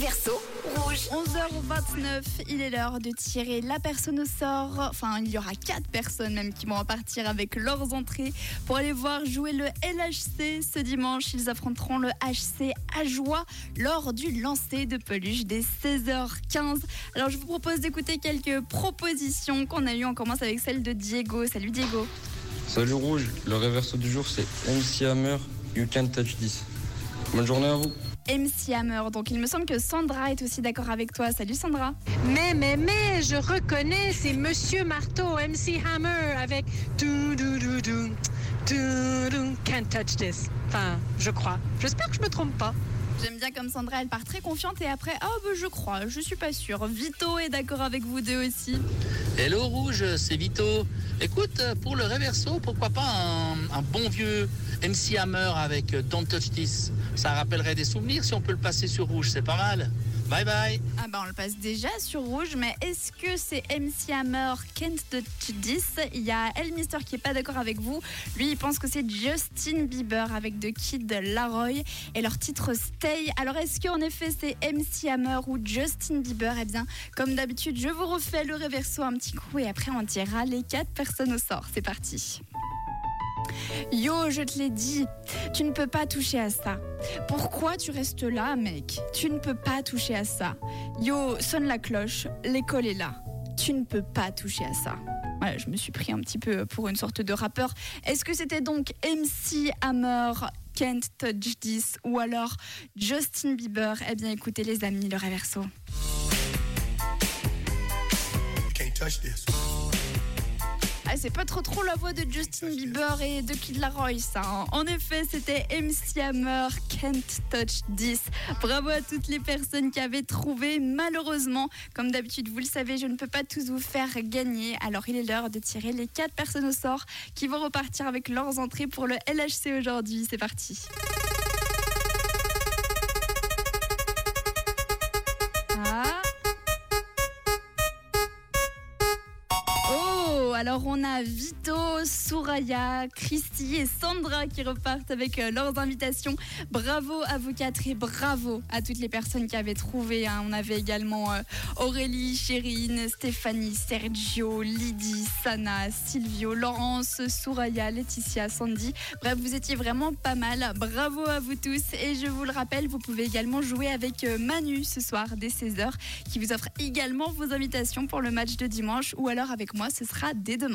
réverso rouge. 11h29, il est l'heure de tirer la personne au sort. Enfin, il y aura quatre personnes même qui vont repartir avec leurs entrées pour aller voir jouer le LHC. Ce dimanche, ils affronteront le HC Ajoie lors du lancer de peluche des 16h15. Alors, je vous propose d'écouter quelques propositions qu'on a eues. On commence avec celle de Diego. Salut Diego. Salut Rouge, le réverso du jour c'est MC Hammer, You Can't Touch This. Bonne journée à vous. MC Hammer. Donc, il me semble que Sandra est aussi d'accord avec toi. Salut Sandra. Mais, mais, mais, je reconnais, c'est Monsieur Marteau, MC Hammer, avec dou dou dou dou, dou dou, can't touch this. Enfin, je crois. J'espère que je me trompe pas. J'aime bien comme Sandra, elle part très confiante et après, ah bah, je crois, je suis pas sûre. Vito est d'accord avec vous deux aussi. Hello Rouge, c'est Vito. Écoute, pour le réverso, pourquoi pas un, un bon vieux MC Hammer avec Don't Touch This? Ça rappellerait des souvenirs si on peut le passer sur Rouge, c'est pas mal. Bye bye Ah bah on le passe déjà sur rouge, mais est-ce que c'est MC Hammer Can't Touch This Il y a El Mister qui est pas d'accord avec vous. Lui, il pense que c'est Justin Bieber avec The Kid Laroi et leur titre Stay. Alors est-ce qu'en effet c'est MC Hammer ou Justin Bieber? Eh bien, comme d'habitude, je vous refais le réverso un petit coup et après on tirera les quatre personnes au sort. C'est parti. Yo, je te l'ai dit, tu ne peux pas toucher à ça. Pourquoi tu restes là, mec? Tu ne peux pas toucher à ça. Yo, sonne la cloche, l'école est là. Tu ne peux pas toucher à ça. Je me suis pris un petit peu pour une sorte de rappeur. Est-ce que c'était donc MC Hammer, Can't Touch This ou alors Justin Bieber? Eh bien écoutez les amis, le réverso. Ah, c'est pas trop trop la voix de Justin Bieber et de Kid Laroi, ça. hein. En effet, c'était MC Hammer, Can't Touch This. Bravo à toutes les personnes qui avaient trouvé. Malheureusement, comme d'habitude, vous le savez, je ne peux pas tous vous faire gagner. Alors, il est l'heure de tirer les quatre personnes au sort qui vont repartir avec leurs entrées pour le LHC aujourd'hui. C'est parti. Alors on a Vito, Souraya, Christy et Sandra qui repartent avec euh, leurs invitations. Bravo à vous quatre et bravo à toutes les personnes qui avaient trouvé. hein. On avait également euh, Aurélie, Chérine, Stéphanie, Sergio, Lydie, Sana, Silvio, Laurence, Souraya, Laetitia, Sandy. Bref, vous étiez vraiment pas mal. Bravo à vous tous. Et je vous le rappelle, vous pouvez également jouer avec euh, Manu ce soir dès 16h qui vous offre également vos invitations pour le match de dimanche ou alors avec moi, ce sera demain.